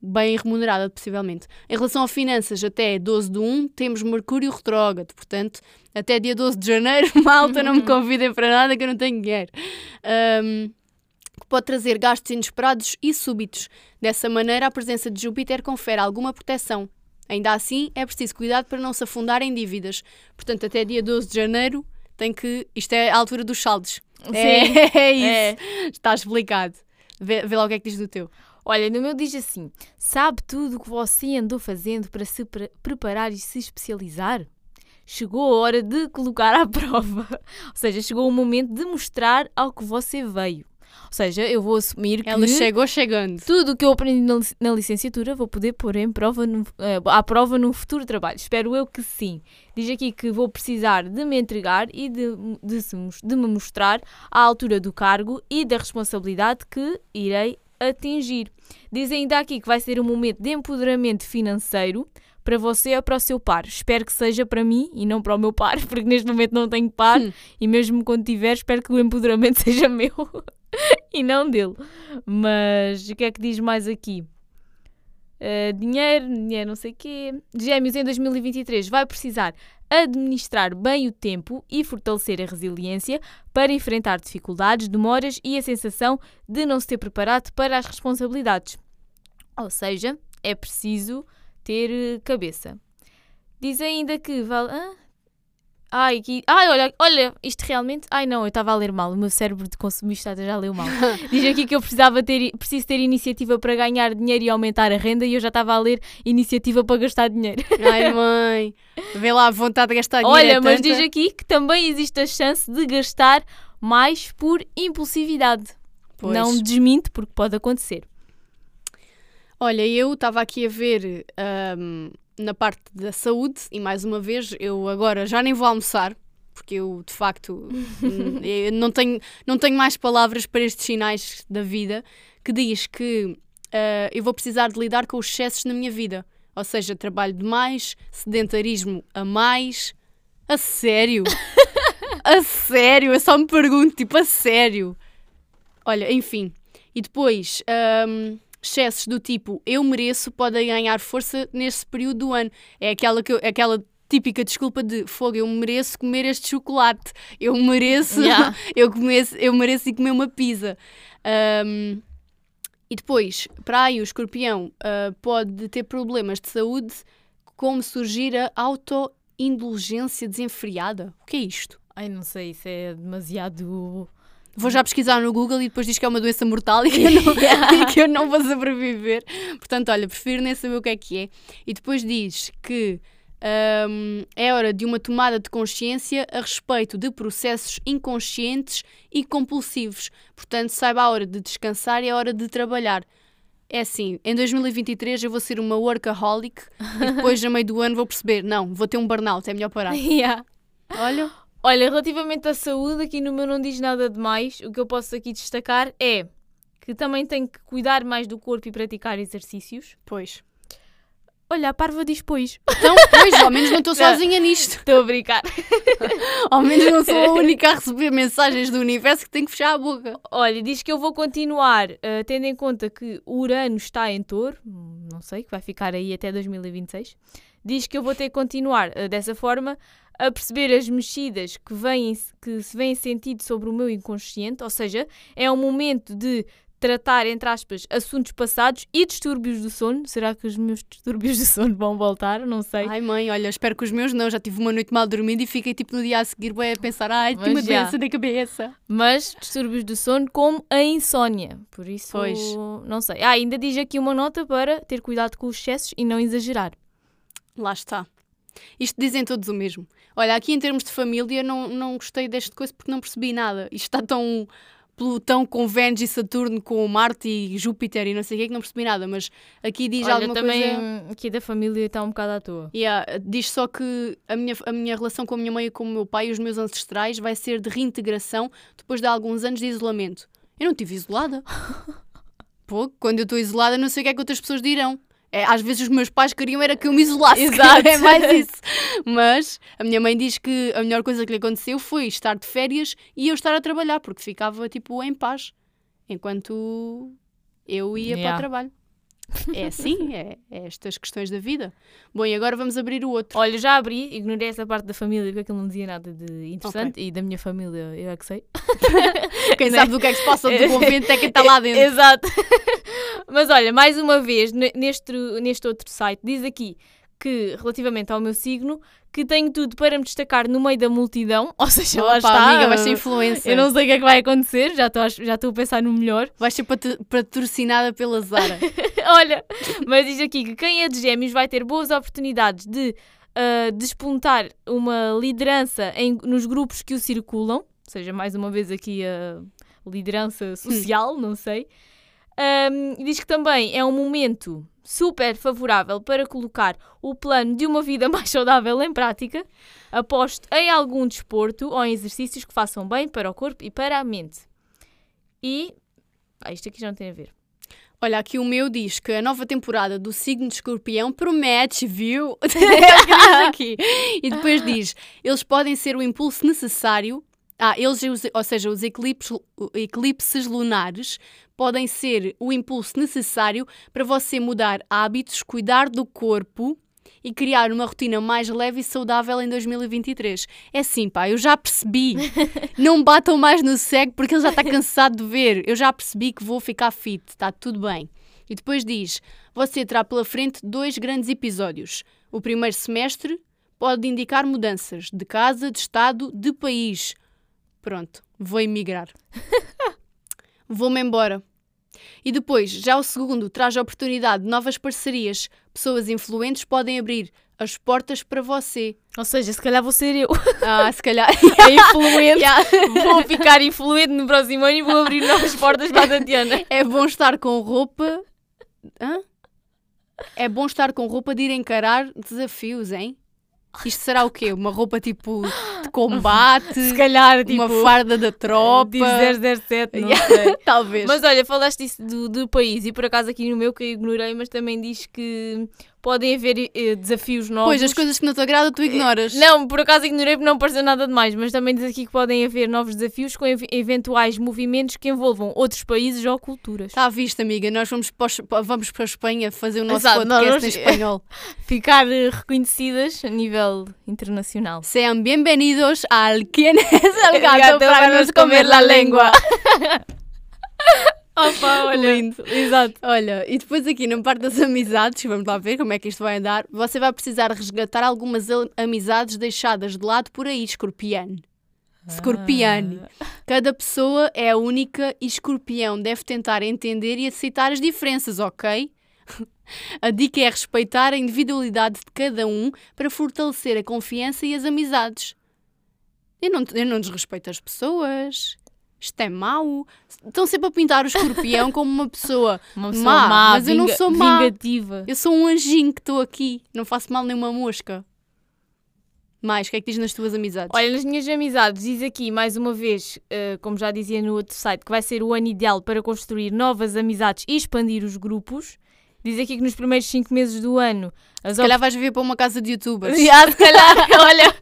bem remunerada, possivelmente. Em relação a finanças, até 12 de 1 temos Mercúrio retrógrado. Portanto, até dia 12 de janeiro, malta, não me convidem para nada que eu não tenho dinheiro. Ahm, que pode trazer gastos inesperados e súbitos. Dessa maneira, a presença de Júpiter confere alguma proteção. Ainda assim, é preciso cuidado para não se afundar em dívidas. Portanto, até dia 12 de janeiro tem que. Isto é a altura dos saldos. É, é isso. É. Está explicado. Vê, vê lá o que é que diz do teu. Olha, no meu diz assim: sabe tudo o que você andou fazendo para se pre- preparar e se especializar? Chegou a hora de colocar à prova. Ou seja, chegou o momento de mostrar ao que você veio. Ou seja, eu vou assumir que Ela chegou chegando. tudo o que eu aprendi na, lic- na licenciatura vou poder pôr em prova no, eh, à prova num futuro trabalho. Espero eu que sim. Diz aqui que vou precisar de me entregar e de, de, se de me mostrar à altura do cargo e da responsabilidade que irei atingir. Diz ainda aqui que vai ser um momento de empoderamento financeiro para você ou para o seu par. Espero que seja para mim e não para o meu par, porque neste momento não tenho par Hum. e mesmo quando tiver, espero que o empoderamento seja meu. e não dele. Mas o que é que diz mais aqui? Uh, dinheiro, dinheiro, não sei o quê. Gêmeos em 2023 vai precisar administrar bem o tempo e fortalecer a resiliência para enfrentar dificuldades, demoras e a sensação de não se ter preparado para as responsabilidades. Ou seja, é preciso ter eh, cabeça. Diz ainda que vale. Ah? Ai, que... Ai, olha, olha, isto realmente. Ai, não, eu estava a ler mal. O meu cérebro de consumista já leu mal. Diz aqui que eu precisava ter, preciso ter iniciativa para ganhar dinheiro e aumentar a renda e eu já estava a ler iniciativa para gastar dinheiro. Ai, mãe, vê lá a vontade de gastar dinheiro. Olha, é mas diz aqui que também existe a chance de gastar mais por impulsividade. Pois. Não desminto, porque pode acontecer. Olha, eu estava aqui a ver ahm, na parte da saúde e mais uma vez eu agora já nem vou almoçar porque eu de facto não tenho não tenho mais palavras para estes sinais da vida que diz que ah, eu vou precisar de lidar com os excessos na minha vida, ou seja, trabalho demais, sedentarismo a mais, a sério, a sério, eu só me pergunto tipo a sério. Olha, enfim, e depois ahm, excessos do tipo eu mereço podem ganhar força nesse período do ano. É aquela, que eu- aquela típica desculpa de fogo, eu mereço comer este chocolate, eu mereço, Yeah. eu, começo, eu mereço ir comer uma pizza. Ahm, e depois, para aí o escorpião ah, pode ter problemas de saúde, como surgir a autoindulgência desenfreada. O que é isto? Ai, não sei, isso é demasiado. Vou já pesquisar no Google e depois diz que é uma doença mortal e que eu não, e que eu não vou sobreviver. Portanto, olha, prefiro nem saber o que é que é. E depois diz que hum, é hora de uma tomada de consciência a respeito de processos inconscientes e compulsivos. Portanto, saiba a hora de descansar e a hora de trabalhar. É assim, em 2023 eu vou ser uma workaholic e depois, a meio do ano, vou perceber: não, vou ter um burnout, é melhor parar. Yeah. Olha, Olha, relativamente à saúde, aqui no meu não diz nada de mais. O que eu posso aqui destacar é que também tenho que cuidar mais do corpo e praticar exercícios. pois. Olha, a Parva diz pois. Então, pois, ao menos não estou sozinha nisto. Estou a brincar. Ao menos não sou a única a receber mensagens do universo que tem que fechar a boca. Olha, diz que eu vou continuar, eh, tendo em conta que o Urano está em touro, não sei, que vai ficar aí até 2026. Diz que eu vou ter que continuar eh, dessa forma a perceber as mexidas que, vêm, que se vêm sentido sobre o meu inconsciente, ou seja, é um momento de tratar, entre aspas, assuntos passados e distúrbios do sono. Será que os meus distúrbios do sono vão voltar? Não sei. Ai, mãe, olha, espero que os meus não. Já tive uma noite mal dormida e fiquei tipo no dia a seguir bué, a pensar: ai, tinha uma já. doença da cabeça. Mas distúrbios do sono como a insónia. Por isso, Pois. não sei. Ah, ainda diz aqui uma nota para ter cuidado com os excessos e não exagerar. Lá está. Isto dizem todos o mesmo. Olha, aqui em termos de família, não, não gostei deste coisa porque não percebi nada. Isto está tão. Plutão com Vênus e Saturno com Marte e Júpiter e não sei o que, que não percebi nada, mas aqui diz Olha, alguma também coisa. aqui da família está um bocado à toa. Yeah, diz só que a minha, a minha relação com a minha mãe e com o meu pai e os meus ancestrais vai ser de reintegração depois de alguns anos de isolamento. Eu não estive isolada. Pô, quando eu estou isolada, não sei o que é que outras pessoas dirão. É, às vezes os meus pais queriam era que eu me isolasse. Exato. é mais isso. Mas a minha mãe diz que a melhor coisa que lhe aconteceu foi estar de férias e eu estar a trabalhar, porque ficava tipo em paz enquanto eu ia para Yeah. o trabalho. É assim, é, é estas questões da vida. Bom, e agora vamos abrir o outro. Olha, já abri, ignorei essa parte da família porque aquilo não dizia nada de interessante e da minha família eu é que sei. Quem Né? sabe do que é que se passa do convento é quem está lá dentro. Exato. Mas olha, mais uma vez, ne- neste, neste outro site, diz aqui que, relativamente ao meu signo, que tenho tudo para me destacar no meio da multidão, ou seja, lá Opa, está. amiga, vais ser influencer. Eu não sei o que é que vai acontecer, já estou a, já estou a pensar no melhor. Vais ser patro- patrocinada pela Zara. Olha, mas diz aqui que quem é de gêmeos vai ter boas oportunidades de ah, despuntar uma liderança em- nos grupos que o circulam, ou seja, mais uma vez aqui a liderança social, não sei. Ahm, diz que também é um momento super favorável para colocar o plano de uma vida mais saudável em prática. Aposto em algum desporto ou em exercícios que façam bem para o corpo e para a mente. E. Ah, isto aqui já não tem a ver. Olha, aqui o meu diz que a nova temporada do signo de escorpião promete, viu? É aqui. E depois diz: eles podem ser o impulso necessário Ah, eles, ou seja, os eclipses, eclipses lunares podem ser o impulso necessário para você mudar hábitos, cuidar do corpo e criar uma rotina mais leve e saudável em 2023. É assim, pá, eu já percebi. Não batam mais no cego porque ele já está cansado de ver. Eu já percebi que vou ficar fit, está tudo bem. E depois diz: você terá pela frente dois grandes episódios. O primeiro semestre pode indicar mudanças de casa, de estado, de país. Pronto, vou emigrar. Vou-me embora. E depois, já o segundo traz a oportunidade de novas parcerias. Pessoas influentes podem abrir as portas para você. Ou seja, se calhar vou ser eu Ah, se calhar. a influente. Yeah. Vou ficar influente no próximo ano e vou abrir novas portas para a Tatiana. É bom estar com roupa. Hã? É bom estar com roupa de ir encarar desafios, hein? Isto será o quê? Uma roupa tipo de combate? Se calhar, tipo, uma farda da tropa? 007, não sei. Talvez. Mas olha, falaste isso do, do país e por acaso aqui no meu que eu ignorei, mas também diz que podem haver eh, desafios novos. Pois, as coisas que não te agradam, tu ignoras. Não, por acaso ignorei porque não pareceu nada demais, mas também diz aqui que podem haver novos desafios com ev- eventuais movimentos que envolvam outros países ou culturas. Está à vista, amiga. Nós vamos para, os- pa- vamos para a Espanha fazer o nosso Exato, podcast nós- em espanhol. Ficar eh, reconhecidas a nível internacional. Sean bienvenidos al Quién es el gato para nos comer la lengua. Opa, olha. Lindo. Exato. Olha, e depois aqui na parte das amizades, vamos lá ver como é que isto vai andar. Você vai precisar resgatar algumas amizades deixadas de lado por aí, escorpião. Escorpião. Cada pessoa é única e escorpião deve tentar entender e aceitar as diferenças, ok? A dica é respeitar a individualidade de cada um para fortalecer a confiança e as amizades. Eu não, eu não desrespeito as pessoas. Isto é mau. Estão sempre a pintar o escorpião como uma pessoa Uma pessoa Má, má, mas eu não sou má. vingativa. eu sou um anjinho que estou aqui, não faço mal nenhuma mosca. Mais, o que é que diz nas tuas amizades? Olha, nas minhas amizades, diz aqui mais uma vez, eh, como já dizia no outro site, que vai ser o ano ideal para construir novas amizades e expandir os grupos. Diz aqui que nos primeiros 5 meses do ano as Se calhar vais viver para uma casa de youtubers. Já, se calhar, olha.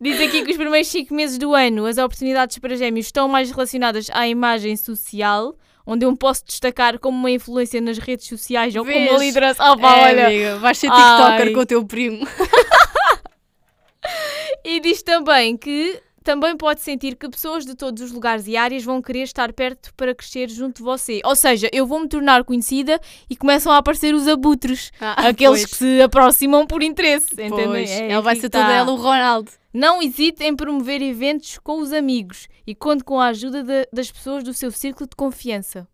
Diz aqui que os primeiros 5 meses do ano as oportunidades para gêmeos estão mais relacionadas à imagem social, onde eu me posso destacar como uma influência nas redes sociais ou como uma Vês? liderança. Oh, pá, É, olha. amiga, vais ser tiktoker Ai. com o teu primo. E diz também que também pode sentir que pessoas de todos os lugares e áreas vão querer estar perto para crescer junto de você. Ou seja, eu vou me tornar conhecida e começam a aparecer os abutres. Ah, aqueles pois, que se aproximam por interesse. Entendem? pois. É Ela vai aqui ser que toda tá. ela o Ronaldo. Não hesite em promover eventos com os amigos e conte com a ajuda da- das pessoas do seu círculo de confiança.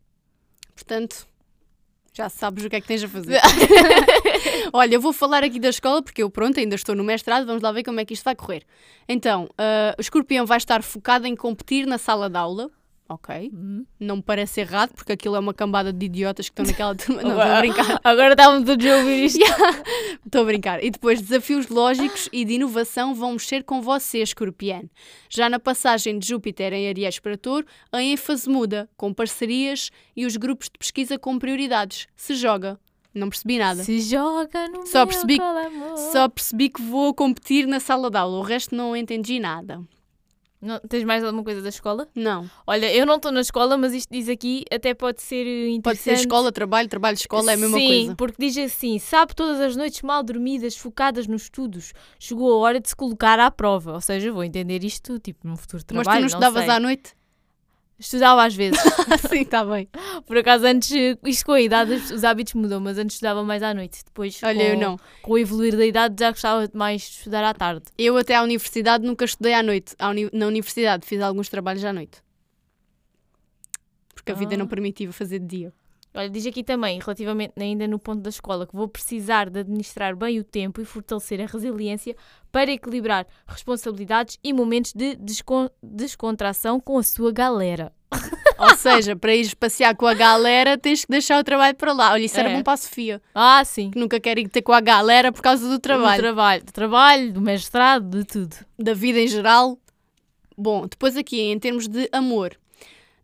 Portanto, já sabes o que é que tens a fazer. Olha, eu vou falar aqui da escola porque eu, pronto, ainda estou no mestrado, vamos lá ver como é que isto vai correr. Então, ah, o escorpião vai estar focado em competir na sala de aula. Ok. Não me parece errado, porque aquilo é uma cambada de idiotas que estão naquela turma. Não, estou a brincar. Agora estávamos todos a ouvir isto. Estou a brincar. E depois, desafios lógicos e de inovação vão mexer com você, escorpião. Já na passagem de Júpiter em Aries para Touro, a ênfase muda, com parcerias e os grupos de pesquisa com prioridades. Se joga. Não percebi nada. Se joga no Só meu percebi que-. Só percebi que vou competir na sala de aula. O resto não entendi nada. Não, tens mais alguma coisa da escola? Não. Olha, eu não estou na escola, mas isto diz aqui, até pode ser interessante. Pode ser escola, trabalho, trabalho, escola, é a mesma Sim, coisa. porque diz assim: sabe todas as noites mal dormidas, focadas nos estudos, chegou a hora de se colocar à prova. Ou seja, vou entender isto tipo num futuro Mas trabalho. tu não estudavas sei. à noite? Estudava às vezes. Sim, está bem. Por acaso, antes, isto com a idade, os- os hábitos mudam, mas antes estudava mais à noite. Depois, Olha, com, eu não. com o evoluir da idade, já gostava mais de estudar à tarde. Eu até à universidade nunca estudei à noite. Na universidade fiz alguns trabalhos à noite. Porque a vida Ah. não permitia fazer de dia. Olha, diz aqui também, relativamente ainda no ponto da escola, que vou precisar de administrar bem o tempo e fortalecer a resiliência para equilibrar responsabilidades e momentos de descon- descontração com a sua galera. Ou seja, para ires passear com a galera tens que deixar o trabalho para lá. Olha, isso era É. bom para a Sofia, Ah, sim. que nunca quer ir ter com a galera por causa do Do trabalho. trabalho, do trabalho, do mestrado, de tudo. da vida em geral. Bom, depois aqui, em termos de amor,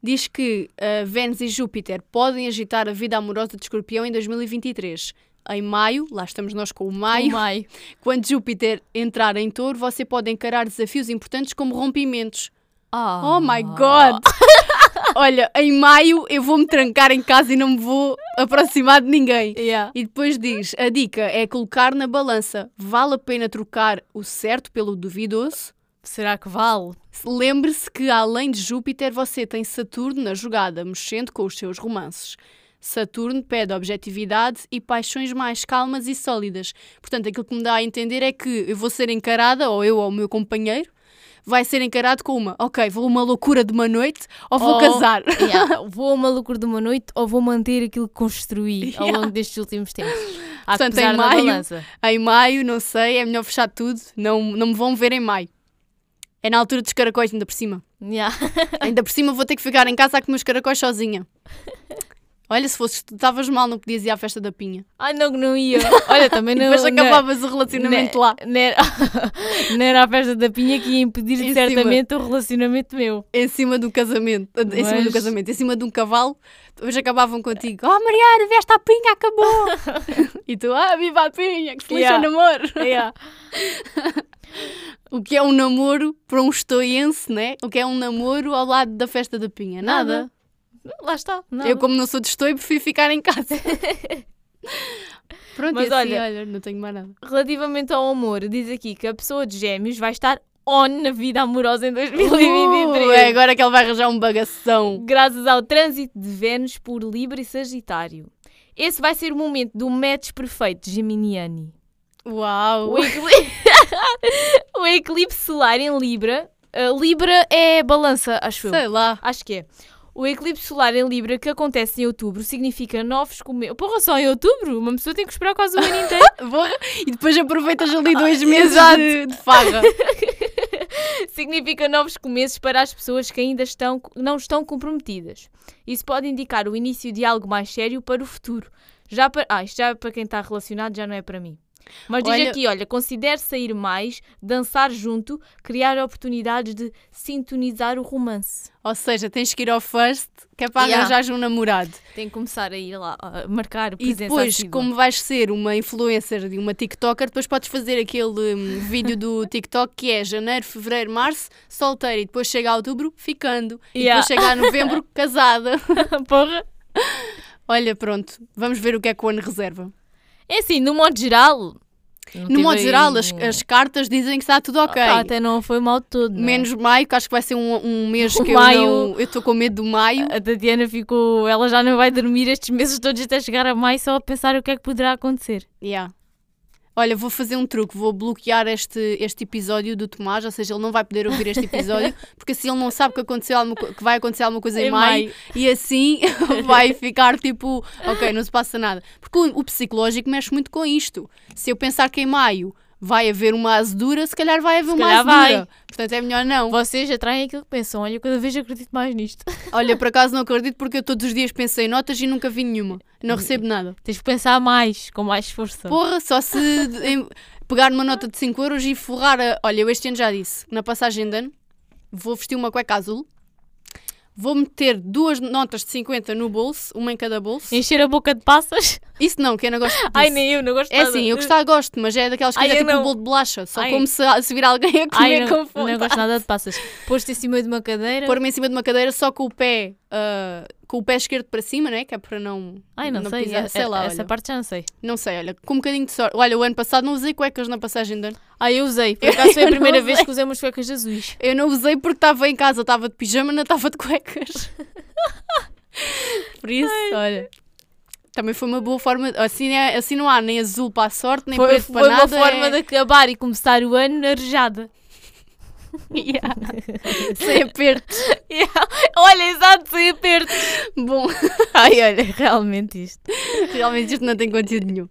diz que uh, Vênus e Júpiter podem agitar a vida amorosa de Escorpião em 2023. Em maio, lá estamos nós com o maio, O maio. quando Júpiter entrar em touro, você pode encarar desafios importantes como rompimentos. Ah. Oh my god! Olha, em maio eu vou-me trancar em casa e não me vou aproximar de ninguém. Yeah. E depois diz: a dica é colocar na balança. Vale a pena trocar o certo pelo duvidoso? Será que vale? Lembre-se que além de Júpiter, você tem Saturno na jogada, mexendo com os seus romances. Saturno pede objetividade e paixões mais calmas e sólidas. Portanto, aquilo que me dá a entender é que eu vou ser encarada, ou eu ou o meu companheiro, vai ser encarado com uma, ok, vou uma loucura de uma noite ou vou Ou- casar. Yeah, Vou a uma loucura de uma noite ou vou manter aquilo que construí ao Yeah. longo destes últimos tempos? Há Portanto, em maio- em maio, não sei, é melhor fechar tudo. Não, não me vão ver em maio. É na altura dos caracóis, ainda por cima. Yeah. Ainda por cima vou ter que ficar em casa a comer os caracóis sozinha. Olha, se fosses tu estavas mal, não podias ir à festa da pinha. Ai, não, que não ia. Olha, também não. depois não- acabavas o relacionamento não- lá. Não era, não era a festa da pinha que ia impedir Em certamente o relacionamento meu. Em cima do casamento. Em cima do Mas- casamento. Em cima de um cavalo. Depois acabavam contigo. Oh, Mariana, vieste à pinha, acabou. e tu, ah, viva a pinha, que feliz Yeah. é namoro. Yeah. O que é um namoro para um estoiense, né? O que é um namoro ao lado da festa da pinha? Nada. Lá está. nada. Eu, como não sou de estoio, prefiro ficar em casa. Pronto, Mas assim, olha- olha, não tenho mais nada. Relativamente ao amor, diz aqui que a pessoa de gêmeos vai estar on na vida amorosa em 2023. Uh, é agora que ele vai arranjar um bagação. Graças ao trânsito de Vênus por Libra e Sagitário. Esse vai ser o momento do match perfeito geminiani. Uau! O, ecli- o eclipse solar em Libra. uh, Libra é balança, acho eu. Sei lá. Acho que é. O eclipse solar em Libra que acontece em outubro significa novos começos. Porra, só em outubro? Uma pessoa tem que esperar quase o ano inteiro. E depois aproveitas ali dois meses de, de farra. significa novos começos para as pessoas que ainda estão, não estão comprometidas. Isso pode indicar o início de algo mais sério para o futuro. Já para, ah, isto já para quem está relacionado já não é para mim. Mas diz Olha- aqui, olha, considere sair mais, dançar junto, criar oportunidades de sintonizar o romance. Ou seja, tens que ir ao first, que é para Yeah. um namorado. Tem que começar a ir lá, a marcar E presença depois, assídua. como vais ser uma influencer de uma TikToker, depois podes fazer aquele hum, vídeo do TikTok que é janeiro, fevereiro, março, solteira, e depois chega a outubro, ficando. E Yeah. depois chega a novembro, casada. Porra. Olha, pronto, vamos ver o que é que o ano reserva. É assim, no modo geral... No modo aí geral, as, as cartas dizem que está tudo ok. Ah, até não foi mal de todo. não é? Menos maio, que acho que vai ser um, um mês O que maio- eu não. Eu estou com medo do maio. A Tatiana ficou. Ela já não vai dormir estes meses todos até chegar a maio só a pensar o que é que poderá acontecer. Yeah. Olha, vou fazer um truque, vou bloquear este, este episódio do Tomás, ou seja, ele não vai poder ouvir este episódio, porque assim ele não sabe que, aconteceu alguma, que vai acontecer alguma coisa em, Em maio, maio. e assim vai ficar tipo, ok, não se passa nada. Porque o, o psicológico mexe muito com isto. Se eu pensar que em maio vai haver uma azedura, se calhar vai haver uma calhar azedura. Portanto, é melhor não. Vocês atraem aquilo que pensam. Olha, cada vez acredito mais nisto. Olha, por acaso não acredito porque eu todos os dias pensei em notas e nunca vi nenhuma. Não recebo nada. Tens que pensar mais, com mais força. Porra, só se pegar uma nota de 5 euros e forrar a. Olha, eu este ano já disse, na passagem de ano, vou vestir uma cueca azul, vou meter duas notas de 50 no bolso, uma em cada bolso. Encher a boca de passas. Isso não, que eu não gosto disso. Ai, nem eu, não gosto É nada. assim, eu gostar gosto, mas é daquelas que Ai, é tipo não. um bolo de bolacha. Só Ai. como se, se vir alguém a Ai, comer não, com fome. não gosto nada de passas. Posto em cima de uma cadeira. Pôr-me em cima de uma cadeira só com o pé, ah, com o pé esquerdo para cima, né? Que é para não. Ai, não, sei. pisar. é- sei lá, essa olha. parte já não sei. Não sei, olha, com um bocadinho de sorte. Olha, o ano passado não usei cuecas na passagem de ano. Ah, eu usei. Por acaso foi a primeira vez que usei umas cuecas azuis. Eu não usei porque estava em casa, estava de pijama, não estava de cuecas. Por isso, olha. Também foi uma boa forma. Assim, é, assim não há nem azul para a sorte, nem Foi, preto foi para uma nada. forma é... de acabar e começar o ano arejada. Yeah. Sem aperto. Olha, exato, sem aperto. Bom, Ai, olha, realmente isto. realmente isto não tem conteúdo nenhum.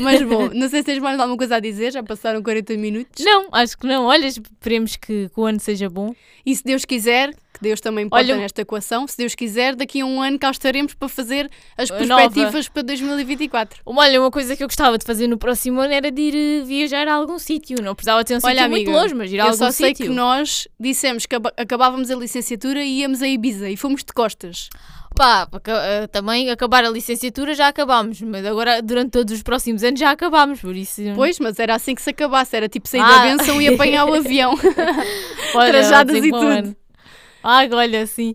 Mas bom, não sei se tens mais alguma coisa a dizer, já passaram 40 minutos. Não, acho que não. Olha, esperemos que, que o ano seja bom. E se Deus quiser, que Deus também importa Olha, nesta equação, se Deus quiser, daqui a um ano cá estaremos para fazer as perspectivas para 2024. Olha, uma coisa que eu gostava de fazer no próximo ano era de ir eh, viajar a algum sítio. Não precisava ter um Olha, sítio muito amiga, longe, mas ir a Eu algum só sei sítio. que nós dissemos que acabávamos a licenciatura e íamos a Ibiza e fomos de costas. Pá, eh, também acabar a licenciatura já acabámos, mas agora durante todos os próximos anos já acabámos, por isso. Pois, mas era assim que se acabasse, era tipo sair Ah. da benção e apanhar o avião. Trajadas e tudo. ano. Ah, olha, sim.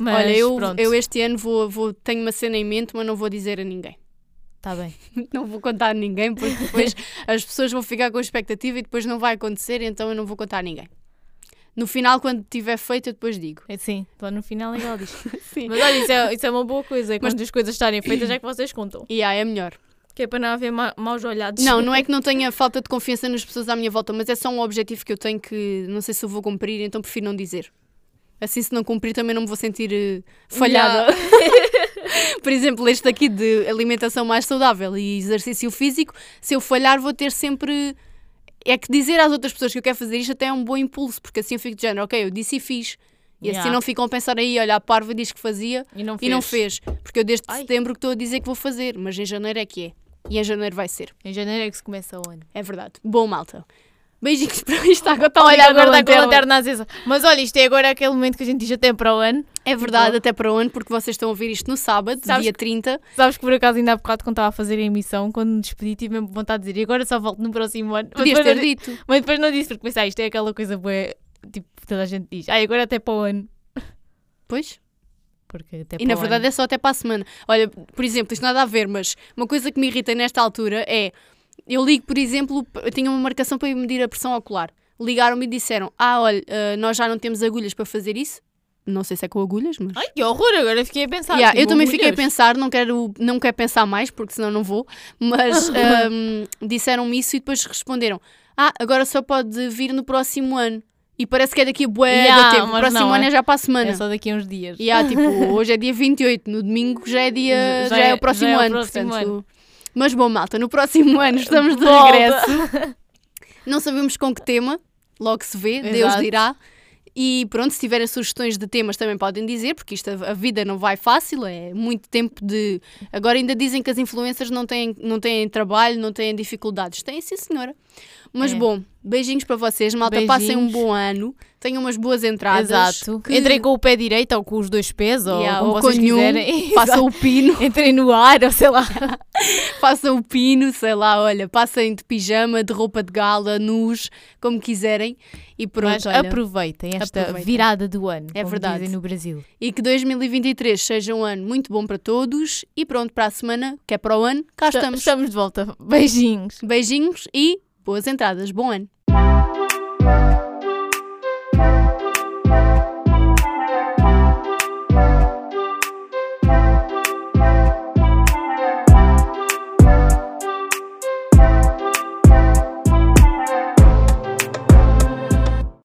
Mas Olha, eu, pronto, eu este ano vou, vou, tenho uma cena em mente, mas não vou dizer a ninguém. tá bem. Não vou contar a ninguém, porque depois as pessoas vão ficar com expectativa e depois não vai acontecer, então eu não vou contar a ninguém. No final, quando tiver feito, eu depois digo. É, Sim, lá no final ela diz. Sim. Mas olha, isso é, isso é uma boa coisa. Quando as coisas estarem feitas é que vocês contam. E ah, é melhor. Que é para não haver ma maus olhados. Não, não é que não tenha falta de confiança nas pessoas à minha volta, mas é só um objetivo que eu tenho que não sei se eu vou cumprir, então prefiro não dizer. Assim, se não cumprir, também não me vou sentir eh, falhada. Por exemplo, este aqui de alimentação mais saudável e exercício físico, se eu falhar, vou ter sempre. É que dizer às outras pessoas que eu quero fazer isto até é um bom impulso, porque assim eu fico de género, ok, eu disse e fiz. E assim Yeah. não ficam a pensar aí, olha, a parva diz que fazia E não e não fez. Porque eu desde Ai. setembro que estou a dizer que vou fazer, mas em janeiro é que é. E em janeiro vai ser. Em janeiro é que se começa o ano. É verdade. Bom, malta. Beijinhos para isto. Agora está a Olha, agora está com a lanterna. acesa. Mas olha, isto é agora aquele momento que a gente diz até para o ano. É verdade, até para onde, porque vocês estão a ouvir isto no sábado, Sabes dia que- 30. Sabes que por acaso ainda há bocado quando estava a fazer a emissão, quando me despedi, tive mesmo vontade de dizer e agora só volto no próximo ano. Mas Podias depois, ter não, di- dito. mas depois não disse, porque pensei, ah, isto é aquela coisa boa, tipo, toda a gente diz. Ah, agora até para o ano. Pois. Porque até E na verdade é só até para a semana. Olha, por exemplo, isto nada a ver, mas uma coisa que me irrita nesta altura é. Eu ligo, por exemplo, eu tinha uma marcação para ir medir a pressão ocular. Ligaram-me e disseram: Ah, olha, eh, nós já não temos agulhas para fazer isso. Não sei se é com agulhas, mas. Ai, que horror, agora fiquei a pensar. Yeah, tipo, eu também fiquei a agulhas. pensar, não quero, não quero pensar mais, porque senão não vou, mas ahm, disseram-me isso e depois responderam: Ah, agora só pode vir no próximo ano. E parece que é daqui a bué Yeah, tempo. O próximo não, ano é- é já para a semana. É só daqui a uns dias. E há, tipo, hoje é dia 28, no domingo já é dia, Já já, é, é- o próximo já é o ano, próximo portanto. Mas bom, malta, no próximo ano estamos de Volta. regresso. Não sabemos com que tema, logo se vê, Deus Exato. dirá. E pronto, se tiverem sugestões de temas também podem dizer, porque isto a, a vida não vai fácil, é muito tempo de. Agora ainda dizem que as influências não têm, não têm trabalho, não têm dificuldades. Têm sim, senhora. Mas É. bom, beijinhos para vocês, malta. Passem um Beijinhos. bom ano, tenham umas boas entradas. Exato. que- Entrem com o pé direito ou com os dois pés, ou Yeah, ou vocês com nenhum, quiserem. Façam o pino. Entrem no ar, ou sei lá. façam o pino, sei lá, olha, passem de pijama, de roupa de gala, nus, como quiserem. E pronto, Mas olha. aproveitem esta Aproveitem. virada do ano, É verdade. no Brasil. E que 2023 seja um ano muito bom para todos. E pronto, para a semana, que é para o ano, cá estamos. Estamos de volta. Beijinhos. Beijinhos e boas entradas. Bom ano.